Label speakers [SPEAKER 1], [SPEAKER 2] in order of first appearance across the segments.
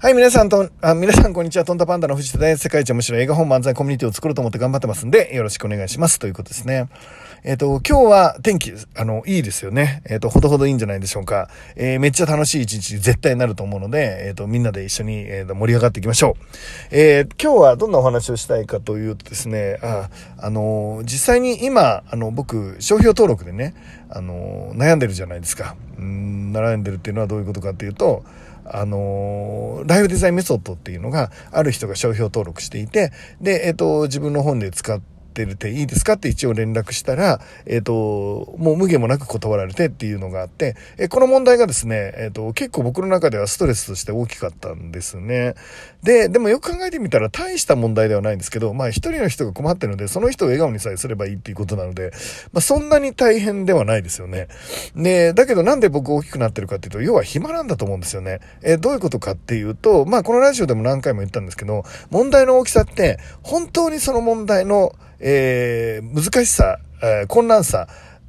[SPEAKER 1] はい、皆さんと、あ、皆さんこんにちは。トンタパンダの藤田大世界一面白い映画本漫才コミュニティを作ろうと思って頑張ってますんで、よろしくお願いします。ということですね。えっ、ー、と、今日は天気、あの、いいですよね。えっ、ー、と、ほどほどいいんじゃないでしょうか。えー、めっちゃ楽しい一日絶対になると思うので、えっ、と、みんなで一緒に、えー、盛り上がっていきましょう。え今日はどんなお話をしたいかというとですね、あ、あの実際に今、あの、僕、商標登録でね、あの悩んでるじゃないですか。うん、悩んでるっていうのはどういうことかっていうと、あのーライフデザインメソッドっていうのがある人が商標登録していて、で、えっ、と、自分の本で使って、ってるていいですか？って一応連絡したら、えっ、ー、と、もう無限もなく断られてっていうのがあって、えー、この問題がですね、えっ、ー、と、結構僕の中ではストレスとして大きかったんですね。で、でもよく考えてみたら大した問題ではないんですけど、まあ一人の人が困ってるので、その人を笑顔にさえすればいいっていうことなので、まあそんなに大変ではないですよね。で、だけどなんで僕大きくなってるかっていうと、要は暇なんだと思うんですよね。えどういうことかっていうと、まあこのラジオでも何回も言ったんですけど、問題の大きさって、本当にその問題のえー、難しさ、えー、困難さ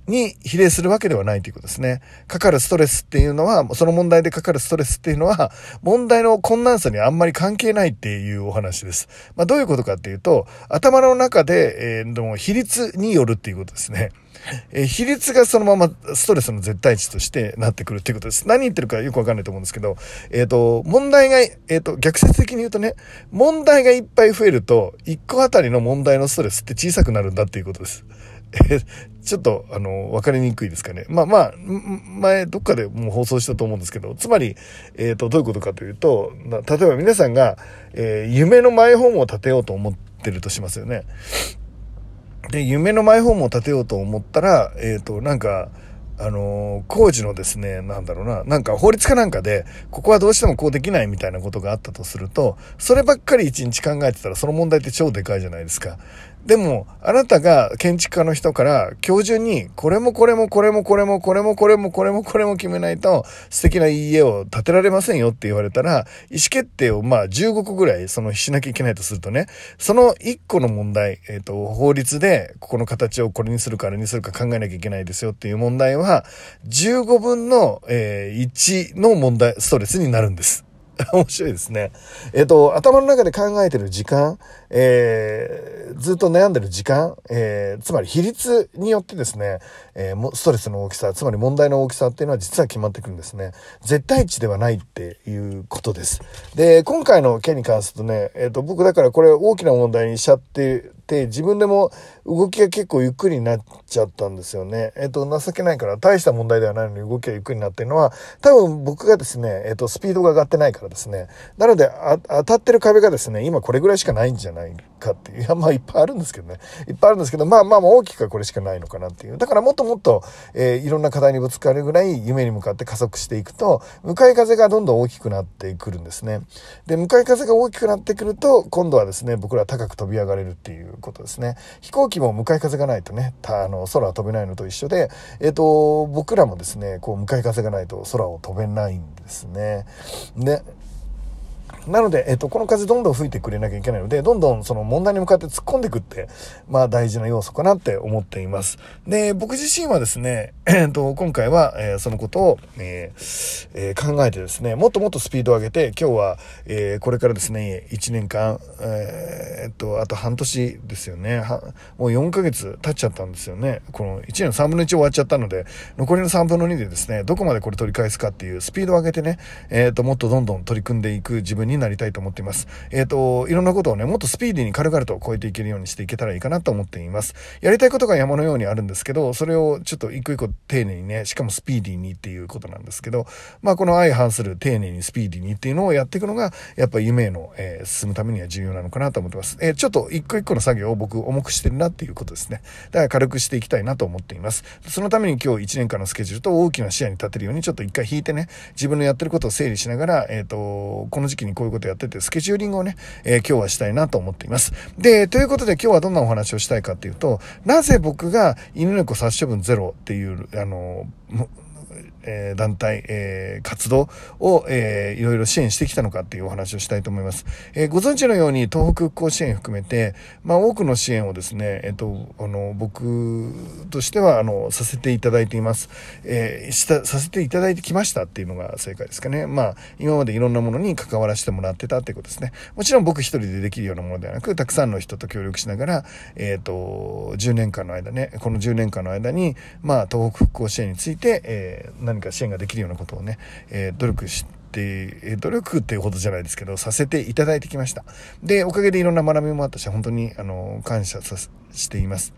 [SPEAKER 1] に比例するわけではないということですね。かかるストレスっていうのは、その問題でかかるストレスっていうのは、問題の困難さにあんまり関係ないっていうお話です。まあ、どういうことかっていうと、頭の中で、えー、でも比率によるっていうことですね。えー、比率がそのままストレスの絶対値としてなってくるっていうことです。何言ってるかよくわかんないと思うんですけど、えっ、ー、と、問題が、えっ、ー、と、逆説的に言うとね、問題がいっぱい増えると、1個あたりの問題のストレスって小さくなるんだっていうことです。ちょっと、あの、わかりにくいですかね。まあまあ、前、どっかでもう放送したと思うんですけど、つまり、えっ、ー、と、どういうことかというと、例えば皆さんが、えー、夢のマイホームを建てようと思ってるとしますよね。で、夢のマイホームを建てようと思ったら、えっ、ー、と、なんか、あの、工事のですね、なんだろうな、なんか法律かなんかで、ここはどうしてもこうできないみたいなことがあったとすると、そればっかり一日考えてたらその問題って超でかいじゃないですか。でも、あなたが建築家の人から今日中にこれもこれもこれもこれもこれもこれもこれもこれも決めないと素敵な家を建てられませんよって言われたら、意思決定をまあ15個ぐらいそのしなきゃいけないとするとね、その1個の問題、えっ、ー、と、法律でここの形をこれにするかあれにするか考えなきゃいけないですよっていう問題は、15分の、えー、1の問題、ストレスになるんです。面白いですね。えっ、と、頭の中で考えてる時間、えー、ずっと悩んでる時間、えー、つまり比率によってですね、えー、ストレスの大きさ、つまり問題の大きさっていうのは実は決まってくるんですね。絶対値ではないっていうことです。で、今回の件に関するとね、えっ、と、僕だからこれ大きな問題にしちゃってて、自分でも動きが結構ゆっくりになっちゃったんですよね。えっ、と、情けないから大した問題ではないのに動きがゆっくりになってるのは、多分僕がですね、えっ、と、スピードが上がってないからですね。なので、当たってる壁がですね、今これぐらいしかないんじゃないかっていう。いや、まあいっぱいあるんですけどね。いっぱいあるんですけど、まあまあ大きくはこれしかないのかなっていう。だからもっともっと、えー、いろんな課題にぶつかるぐらい夢に向かって加速していくと、向かい風がどんどん大きくなってくるんですね。で、向かい風が大きくなってくると、今度はですね、僕ら高く飛び上がれるっていうことですね。飛行機も向かい風がないとね、あの、空は飛べないのと一緒で、えっ、ー、と、僕らもですね、こう、向かい風がないと空を飛べないんですね。で、なので、えっと、この風どんどん吹いてくれなきゃいけないので、どんどんその問題に向かって突っ込んでいくって、まあ大事な要素かなって思っています。で、僕自身はですね、えっと、今回は、えー、そのことを、えーえー、考えてですね、もっともっとスピードを上げて、今日は、えー、これからですね、1年間、えー、っと、あと半年ですよね。もう4ヶ月経っちゃったんですよね。この1年の3分の1終わっちゃったので、残りの3分の2でですね、どこまでこれ取り返すかっていうスピードを上げてね、えー、っと、もっとどんどん取り組んでいく自分になりたいと思っています。えっ、ー、と、いろんなことをね、もっとスピーディーに軽々と超えていけるようにしていけたらいいかなと思っています。やりたいことが山のようにあるんですけど、それをちょっと一個一個丁寧にね、しかもスピーディーにっていうことなんですけど、まあこの相反する丁寧にスピーディーにっていうのをやっていくのが、やっぱ夢への、えー、進むためには重要なのかなと思ってます。えー、ちょっと一個一個の作業を僕重くしてるなっていうことですね。だから軽くしていきたいなと思っています。そのために今日1年間のスケジュールと大きな視野に立てるようにちょっと一回引いてね、自分のやってることを整理しながら、えっ、ー、と、この時期にこういうことやってて、スケジューリングをね、えー、今日はしたいなと思っています。で、ということで今日はどんなお話をしたいかっていうと、なぜ僕が犬猫殺処分ゼロっていう、あの、えー、団体、えー、活動を、えー、いろいろ支援してきたのかっていうお話をしたいと思います。えー、ご存知のように東北復興支援含めて、まあ多くの支援をですね、えっ、と、あの、僕としては、あの、させていただいています。えー、した、させていただいてきましたっていうのが正解ですかね。まあ、今までいろんなものに関わらせてもらってたっていうことですね。もちろん僕一人でできるようなものではなく、たくさんの人と協力しながら、えっ、と、10年間の間ね、この10年間の間に、まあ、東北復興支援について、えー、何か支援ができるようなことをね、えー、努力して、努力っていうほどじゃないですけど、させていただいてきました。で、おかげでいろんな学びもあったし、本当に、あの、感謝さしています。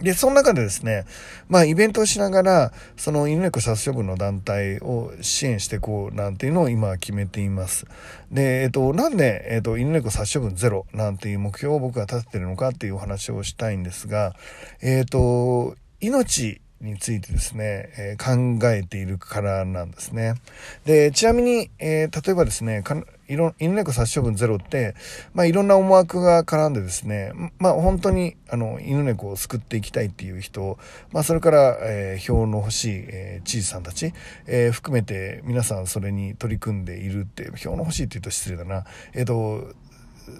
[SPEAKER 1] で、その中でですね、まあ、イベントをしながら、その犬猫殺処分の団体を支援していこうなんていうのを今決めています。で、えっと、なんで、えっと、犬猫殺処分ゼロなんていう目標を僕が立ててるのかっていうお話をしたいんですが、えっと、命についてですね、えー、考えているからなんですね。で、ちなみに、えー、例えばですね、いろ、犬猫殺処分ゼロって、まあ、いろんな思惑が絡んでですね、まあ、本当に、あの、犬猫を救っていきたいっていう人、まあ、それから、えー、票の欲しい、えー、知事さんたち、えー、含めて皆さんそれに取り組んでいるって、票の欲しいって言うと失礼だな。えっ、ー、と、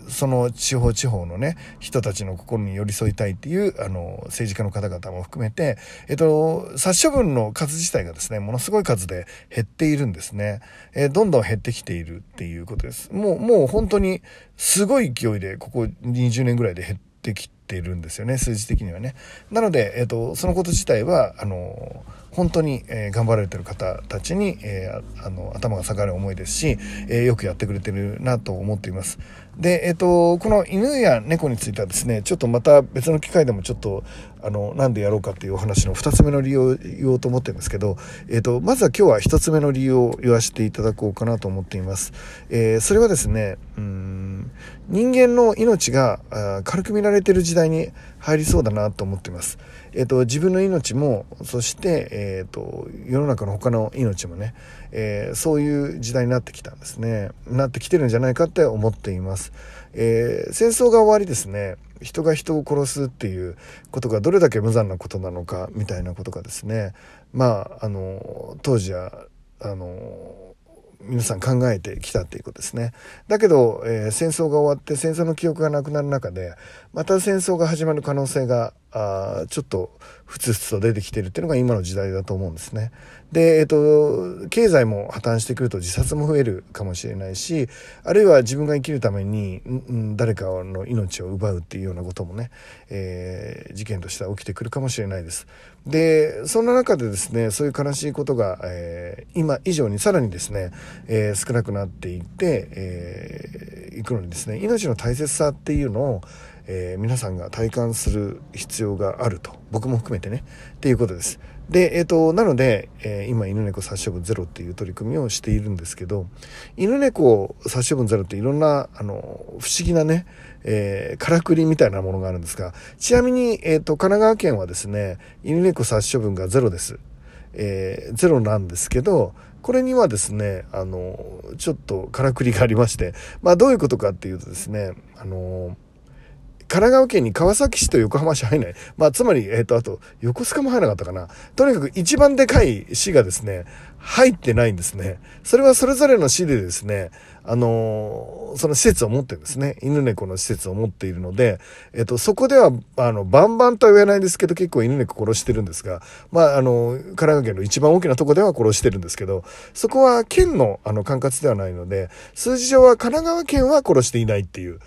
[SPEAKER 1] その地方地方のね、人たちの心に寄り添いたいっていう、あの、政治家の方々も含めて、えっと、殺処分の数自体がですね、ものすごい数で減っているんですね。え、どんどん減ってきているっていうことです。もう、もう本当にすごい勢いで、ここ20年ぐらいで減ってきているんですよね、数字的にはね。なので、えっと、そのこと自体は、あの、本当に、え、頑張られてる方たちに、え、あの頭が下がる思いですし、え、よくやってくれてるなと思っています。で、えっ、と、この犬や猫についてはですね、ちょっとまた別の機会でもちょっと、あの、なんでやろうかっていうお話の2つ目の理由を言おうと思ってるんですけど、えっ、と、まずは今日は1つ目の理由を言わせていただこうかなと思っています。えそれはですね、うん人間の命が軽く見られてる時代に入りそうだなと思っています。えっ、ー、と、自分の命も、そして、えっ、ー、と、世の中の他の命もね、えー、そういう時代になってきたんですね。なってきてるんじゃないかって思っています。え戦争が終わりですね、人が人を殺すっていうことがどれだけ無残なことなのか、みたいなことがですね、まあ、あの、当時は、あの、皆さん考えてきたっていうことですね。だけど、えー、戦争が終わって戦争の記憶がなくなる中で、また戦争が始まる可能性が、あちょっとふつふつと出てきてるっていうのが今の時代だと思うんですね。で、えっ、と、経済も破綻してくると自殺も増えるかもしれないし、あるいは自分が生きるために、うん、誰かの命を奪うっていうようなこともね、えー、事件としては起きてくるかもしれないです。で、そんな中でですね、そういう悲しいことが、えー、今以上にさらにですね、えー、少なくなっていって、えー、いくのにですね、命の大切さっていうのを、えー、皆さんが体感する必要があると。僕も含めてね。っていうことです。で、えっ、ー、と、なので、えー、今、犬猫殺処分ゼロっていう取り組みをしているんですけど、犬猫殺処分ゼロっていろんな、あの、不思議なね、えー、からくりみたいなものがあるんですが、ちなみに、えっ、ー、と、神奈川県はですね、犬猫殺処分がゼロです。えー、ゼロなんですけど、これにはですね、あの、ちょっとからくりがありまして、まあどういうことかっていうとですね、あの、神奈川県に川崎市と横浜市入んない。まあ、つまり、えっ、ー、と、あと、横須賀も入らなかったかな。とにかく一番でかい市がですね、入ってないんですね。それはそれぞれの市でですね、あのー、その施設を持ってるんですね。犬猫の施設を持っているので、えっ、と、そこでは、あの、バンバンとは言えないんですけど、結構犬猫殺してるんですが、まあ、あの、神奈川県の一番大きなとこでは殺してるんですけど、そこは県の、あの、管轄ではないので、数字上は神奈川県は殺していないっていう、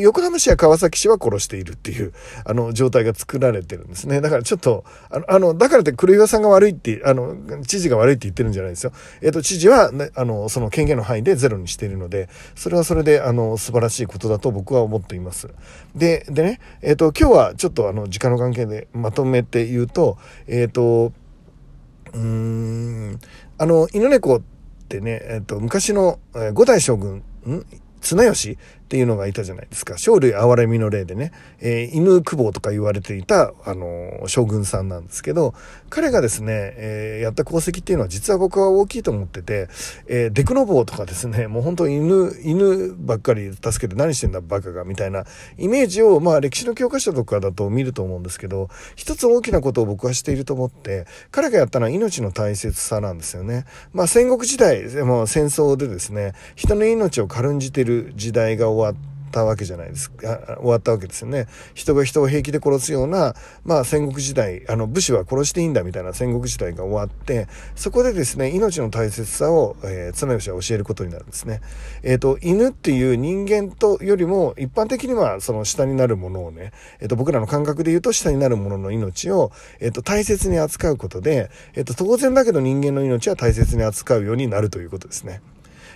[SPEAKER 1] 横浜市や川崎市は殺しているっていう、あの、状態が作られてるんですね。だからちょっと、あの、だからって黒岩さんが悪いって、あの、知事が悪いって言ってるんじゃないですよ。えっ、ー、と、知事は、ね、あの、その権限の範囲でゼロにしているので、それはそれで、あの、素晴らしいことだと僕は思っています。で、でね、えっ、ー、と、今日はちょっとあの、時間の関係でまとめて言うと、えっ、ー、と、うーん、あの、犬猫ってね、えっ、と、昔の、えー、五代将軍、ん？綱吉っていうのがいたじゃないですか。生類憐れみの例でね、えー、犬久保とか言われていた、あの、将軍さんなんですけど、彼がですね、えー、やった功績っていうのは実は僕は大きいと思ってて、えー、デクノボーとかですね、もう本当犬、犬ばっかり助けて何してんだバカが、みたいなイメージを、まあ歴史の教科書とかだと見ると思うんですけど、一つ大きなことを僕はしていると思って、彼がやったのは命の大切さなんですよね。まあ戦国時代、も戦争でですね、人の命を軽んじてる時代が終わ終わったわけじゃないですか、終わったわけですよね。人が人を平気で殺すような、まあ戦国時代、あの武士は殺していいんだみたいな戦国時代が終わって、そこでですね、命の大切さを、えー、綱吉は教えることになるんですね。えっ、ー、と、犬っていう人間とよりも、一般的にはその下になるものをね、えっ、ー、と、僕らの感覚で言うと下になるものの命を、えっ、と、大切に扱うことで、えっ、と、当然だけど人間の命は大切に扱うようになるということですね。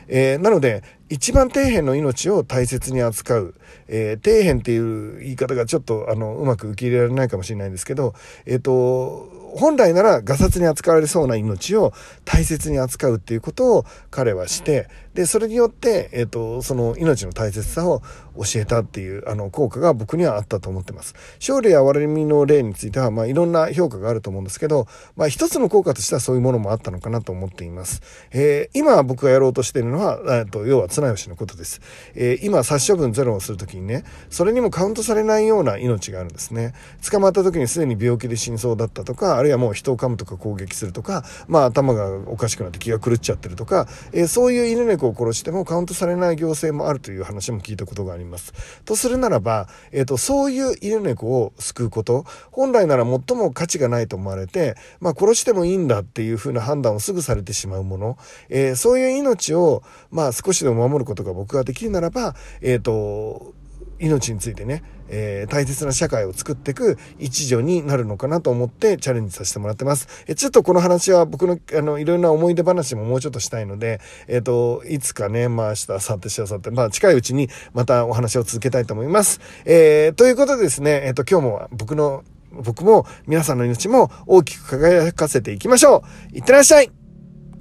[SPEAKER 1] えー、なので、一番底辺の命を大切に扱う、えー、底辺っていう言い方がちょっとあのうまく受け入れられないかもしれないんですけど、えっ、ー、と本来ならガサツに扱われそうな命を大切に扱うっていうことを彼はして、で、それによって、えっ、ー、と、その命の大切さを教えたっていう、あの、効果が僕にはあったと思ってます。勝利や割れみの例については、まあ、いろんな評価があると思うんですけど、まあ、一つの効果としてはそういうものもあったのかなと思っています。えー、今僕がやろうとしているのは、えっ、と、要は綱吉のことです。えー、今、殺処分ゼロをするときにね、それにもカウントされないような命があるんですね。捕まった時にすでに病気で死にそうだったとか、あるいはもう人を噛むとか攻撃するとか、まあ、頭がおかしくなって気が狂っちゃってるとか、えー、そういう犬猫を殺してもカウントントされない行政もあるという話も聞いたことがあります。とするならば、えっ、ー、と、そういう犬猫を救うこと、本来なら最も価値がないと思われて、まあ、殺してもいいんだっていうふうな判断をすぐされてしまうもの、えー、そういう命を、まあ、少しでも守ることが僕ができるならば、えっ、ー、と、命についてね、えー、大切な社会を作っていく一助になるのかなと思ってチャレンジさせてもらってます。えちょっとこの話は僕の、あの、いろんな思い出話ももうちょっとしたいので、えっ、ー、と、いつかね、まあ明日、明後日、明後日、まあ近いうちにまたお話を続けたいと思います。えー、ということでですね、えっ、ー、と、今日も僕の、僕も皆さんの命も大きく輝かせていきましょういってらっしゃい